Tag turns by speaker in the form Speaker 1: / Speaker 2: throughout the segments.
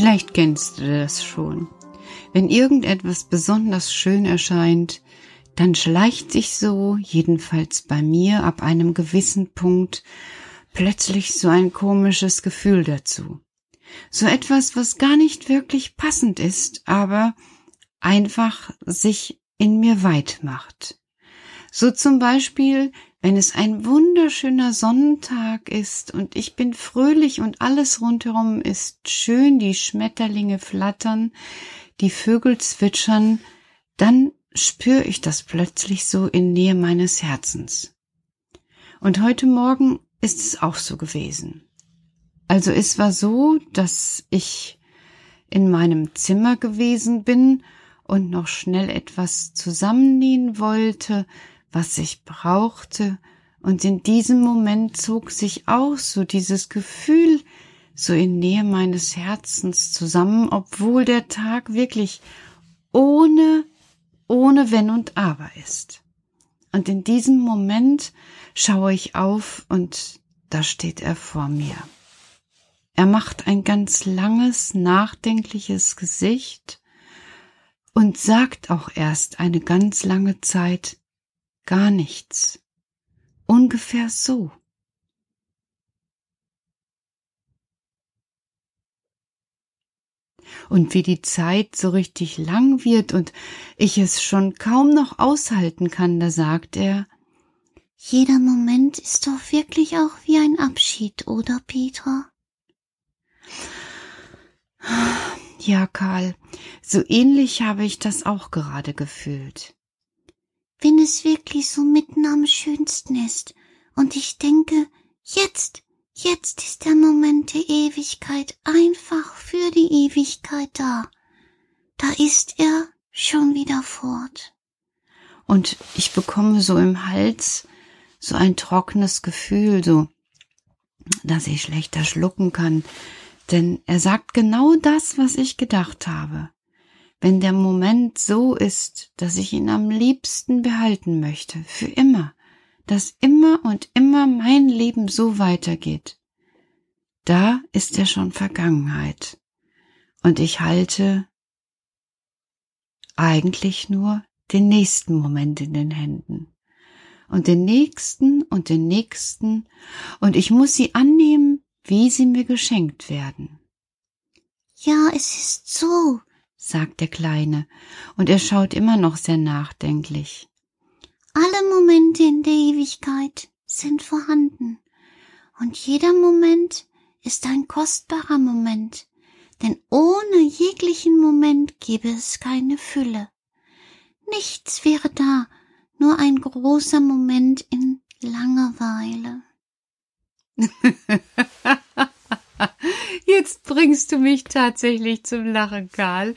Speaker 1: Vielleicht kennst du das schon. Wenn irgendetwas besonders schön erscheint, dann schleicht sich so, jedenfalls bei mir, ab einem gewissen Punkt plötzlich so ein komisches Gefühl dazu. So etwas, was gar nicht wirklich passend ist, aber einfach sich in mir weit macht. So zum Beispiel, wenn es ein wunderschöner Sonnentag ist und ich bin fröhlich und alles rundherum ist schön, die Schmetterlinge flattern, die Vögel zwitschern, dann spüre ich das plötzlich so in Nähe meines Herzens. Und heute Morgen ist es auch so gewesen. Also es war so, dass ich in meinem Zimmer gewesen bin und noch schnell etwas zusammennähen wollte, was ich brauchte, und in diesem Moment zog sich auch so dieses Gefühl so in Nähe meines Herzens zusammen, obwohl der Tag wirklich ohne, ohne Wenn und Aber ist. Und in diesem Moment schaue ich auf und da steht er vor mir. Er macht ein ganz langes, nachdenkliches Gesicht und sagt auch erst eine ganz lange Zeit gar nichts. Ungefähr so. Und wie die Zeit so richtig lang wird und ich es schon kaum noch aushalten kann, da sagt er,
Speaker 2: jeder Moment ist doch wirklich auch wie ein Abschied, oder Petra?
Speaker 1: Ja, Karl, so ähnlich habe ich das auch gerade gefühlt
Speaker 2: wenn es wirklich so mitten am schönsten ist und ich denke, jetzt, jetzt ist der Moment der Ewigkeit einfach für die Ewigkeit da. Da ist er schon wieder fort.
Speaker 1: Und ich bekomme so im Hals so ein trockenes Gefühl, so, dass ich schlechter schlucken kann, denn er sagt genau das, was ich gedacht habe wenn der Moment so ist, dass ich ihn am liebsten behalten möchte, für immer, dass immer und immer mein Leben so weitergeht, da ist er schon Vergangenheit. Und ich halte eigentlich nur den nächsten Moment in den Händen. Und den nächsten und den nächsten, und ich muss sie annehmen, wie sie mir geschenkt werden.
Speaker 2: Ja, es ist so,
Speaker 1: sagt der Kleine, und er schaut immer noch sehr nachdenklich.
Speaker 2: Alle Momente in der Ewigkeit sind vorhanden, und jeder Moment ist ein kostbarer Moment, denn ohne jeglichen Moment gäbe es keine Fülle. Nichts wäre da, nur ein großer Moment in Langeweile.
Speaker 1: Jetzt bringst du mich tatsächlich zum Lachen, Karl.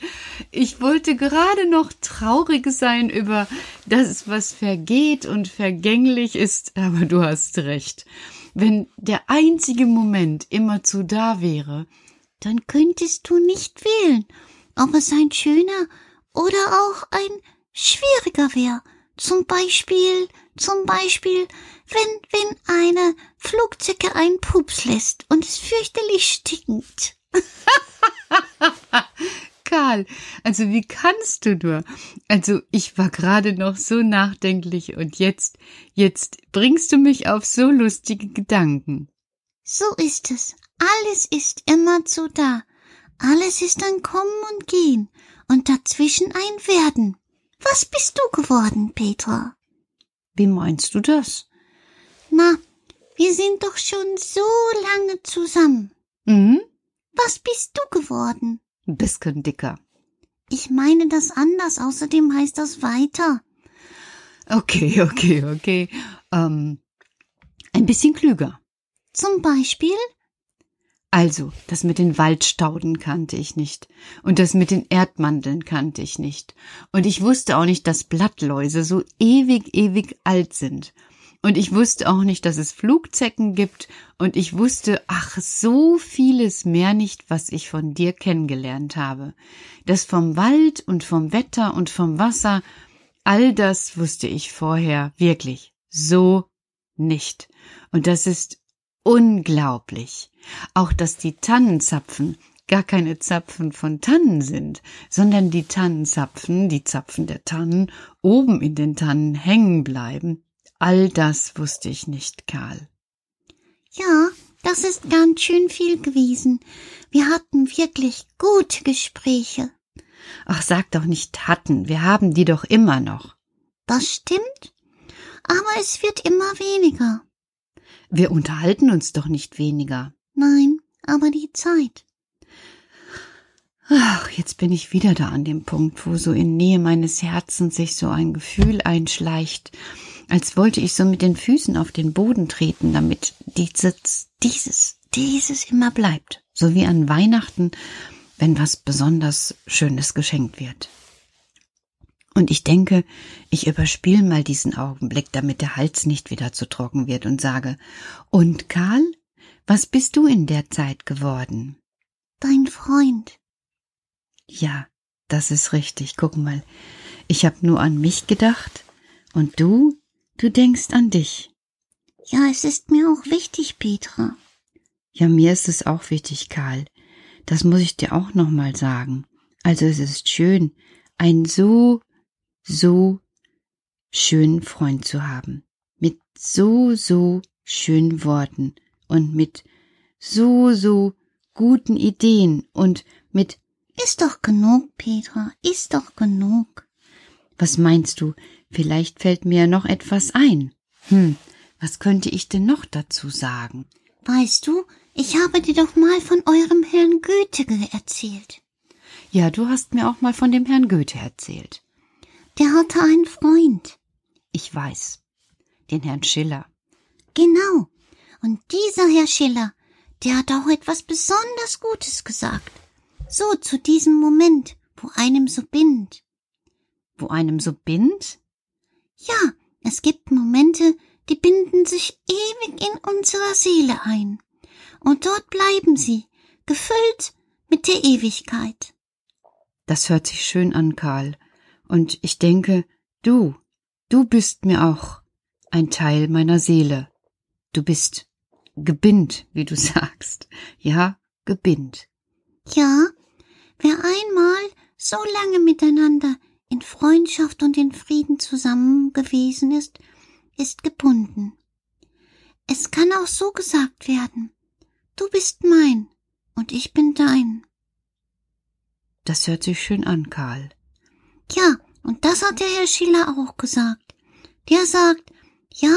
Speaker 1: Ich wollte gerade noch traurig sein über das, was vergeht und vergänglich ist, aber du hast recht. Wenn der einzige Moment immerzu da wäre,
Speaker 2: dann könntest du nicht wählen, ob es ein schöner oder auch ein schwieriger wäre. Zum Beispiel, zum Beispiel, wenn, wenn eine Flugzeuge einen Pups lässt und es fürchterlich stinkt.
Speaker 1: Karl, also wie kannst du nur? Also ich war gerade noch so nachdenklich und jetzt, jetzt bringst du mich auf so lustige Gedanken.
Speaker 2: So ist es. Alles ist immerzu da. Alles ist ein Kommen und Gehen und dazwischen ein Werden. Was bist du geworden, Petra?
Speaker 1: Wie meinst du das?
Speaker 2: Na, wir sind doch schon so lange zusammen.
Speaker 1: Mhm.
Speaker 2: Was bist du geworden?
Speaker 1: Ein bisschen dicker.
Speaker 2: Ich meine das anders, außerdem heißt das weiter.
Speaker 1: Okay, okay, okay. Ähm, ein bisschen klüger.
Speaker 2: Zum Beispiel?
Speaker 1: Also, das mit den Waldstauden kannte ich nicht. Und das mit den Erdmandeln kannte ich nicht. Und ich wusste auch nicht, dass Blattläuse so ewig, ewig alt sind. Und ich wusste auch nicht, dass es Flugzecken gibt. Und ich wusste, ach, so vieles mehr nicht, was ich von dir kennengelernt habe. Das vom Wald und vom Wetter und vom Wasser, all das wusste ich vorher wirklich so nicht. Und das ist unglaublich. Auch dass die Tannenzapfen gar keine Zapfen von Tannen sind, sondern die Tannenzapfen, die Zapfen der Tannen, oben in den Tannen hängen bleiben. All das wusste ich nicht, Karl.
Speaker 2: Ja, das ist ganz schön viel gewesen. Wir hatten wirklich gute Gespräche.
Speaker 1: Ach, sag doch nicht hatten, wir haben die doch immer noch.
Speaker 2: Das stimmt, aber es wird immer weniger.
Speaker 1: Wir unterhalten uns doch nicht weniger.
Speaker 2: Nein, aber die Zeit.
Speaker 1: Ach, jetzt bin ich wieder da an dem Punkt, wo so in Nähe meines Herzens sich so ein Gefühl einschleicht, als wollte ich so mit den Füßen auf den Boden treten, damit dieses, dieses, dieses immer bleibt, so wie an Weihnachten, wenn was besonders Schönes geschenkt wird. Und ich denke, ich überspiele mal diesen Augenblick, damit der Hals nicht wieder zu trocken wird und sage, und Karl, was bist du in der Zeit geworden?
Speaker 2: Dein Freund.
Speaker 1: Ja, das ist richtig. Guck mal, ich hab nur an mich gedacht und du, du denkst an dich.
Speaker 2: Ja, es ist mir auch wichtig, Petra.
Speaker 1: Ja, mir ist es auch wichtig, Karl. Das muss ich dir auch noch mal sagen. Also es ist schön, einen so, so schönen Freund zu haben. Mit so, so schönen Worten und mit so, so guten Ideen und mit
Speaker 2: ist doch genug, Petra, ist doch genug.
Speaker 1: Was meinst du? Vielleicht fällt mir noch etwas ein. Hm, was könnte ich denn noch dazu sagen?
Speaker 2: Weißt du, ich habe dir doch mal von eurem Herrn Goethe erzählt.
Speaker 1: Ja, du hast mir auch mal von dem Herrn Goethe erzählt.
Speaker 2: Der hatte einen Freund.
Speaker 1: Ich weiß. Den Herrn Schiller.
Speaker 2: Genau. Und dieser Herr Schiller, der hat auch etwas besonders Gutes gesagt. So zu diesem Moment, wo einem so bindet.
Speaker 1: Wo einem so bindet?
Speaker 2: Ja, es gibt Momente, die binden sich ewig in unserer Seele ein. Und dort bleiben sie, gefüllt mit der Ewigkeit.
Speaker 1: Das hört sich schön an, Karl. Und ich denke, du, du bist mir auch ein Teil meiner Seele. Du bist gebindt, wie du sagst. Ja, gebindt.
Speaker 2: Ja, wer einmal so lange miteinander in Freundschaft und in Frieden zusammen gewesen ist, ist gebunden. Es kann auch so gesagt werden, du bist mein und ich bin dein.
Speaker 1: Das hört sich schön an, Karl.
Speaker 2: Ja, und das hat der Herr Schiller auch gesagt. Der sagt, ja,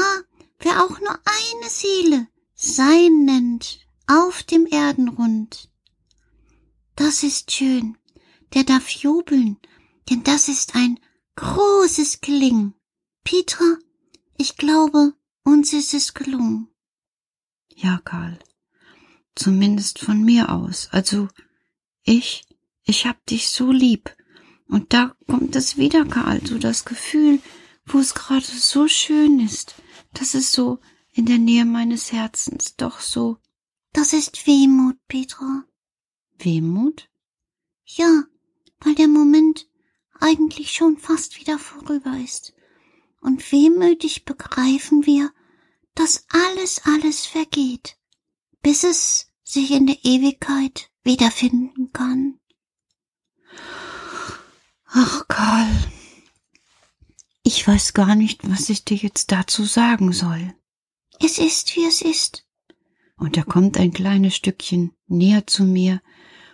Speaker 2: wer auch nur eine Seele sein nennt auf dem Erdenrund, das ist schön, der darf jubeln, denn das ist ein großes Klingen. Petra, ich glaube, uns ist es gelungen.
Speaker 1: Ja, Karl. Zumindest von mir aus. Also, ich, ich hab dich so lieb. Und da kommt es wieder, Karl, so das Gefühl, wo es gerade so schön ist. Das ist so in der Nähe meines Herzens, doch so.
Speaker 2: Das ist Wehmut, Petra.
Speaker 1: Wehmut?
Speaker 2: Ja, weil der Moment eigentlich schon fast wieder vorüber ist. Und wehmütig begreifen wir, dass alles, alles vergeht, bis es sich in der Ewigkeit wiederfinden kann.
Speaker 1: Ach, Karl, ich weiß gar nicht, was ich dir jetzt dazu sagen soll.
Speaker 2: Es ist, wie es ist.
Speaker 1: Und er kommt ein kleines Stückchen näher zu mir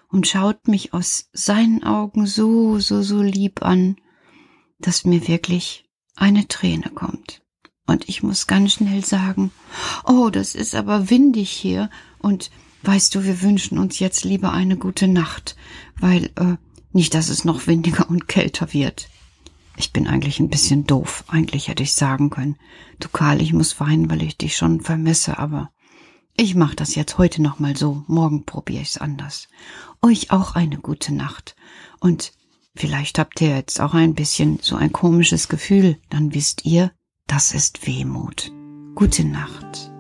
Speaker 1: und schaut mich aus seinen Augen so, so, so lieb an, dass mir wirklich eine Träne kommt. Und ich muss ganz schnell sagen, oh, das ist aber windig hier. Und weißt du, wir wünschen uns jetzt lieber eine gute Nacht, weil äh, nicht, dass es noch windiger und kälter wird. Ich bin eigentlich ein bisschen doof. Eigentlich hätte ich sagen können, du Karl, ich muss weinen, weil ich dich schon vermisse, aber ich mach das jetzt heute noch mal so, morgen probiere ich's anders. Euch auch eine gute Nacht. Und vielleicht habt ihr jetzt auch ein bisschen so ein komisches Gefühl, dann wisst ihr, das ist Wehmut. Gute Nacht.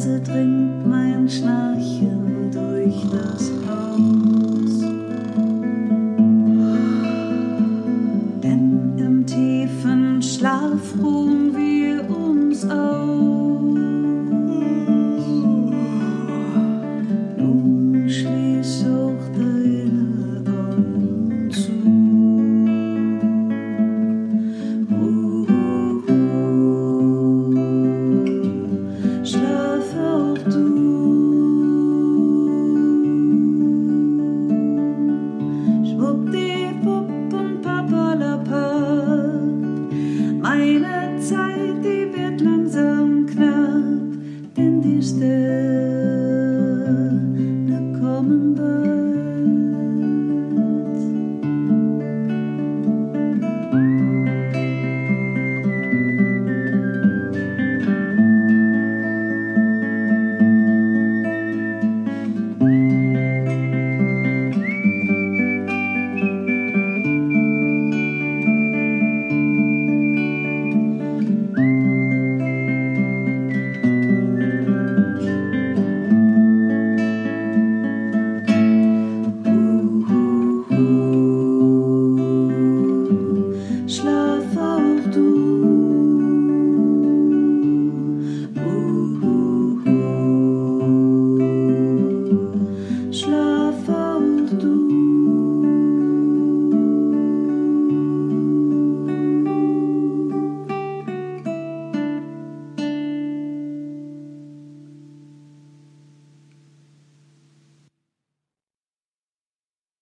Speaker 1: 自颓。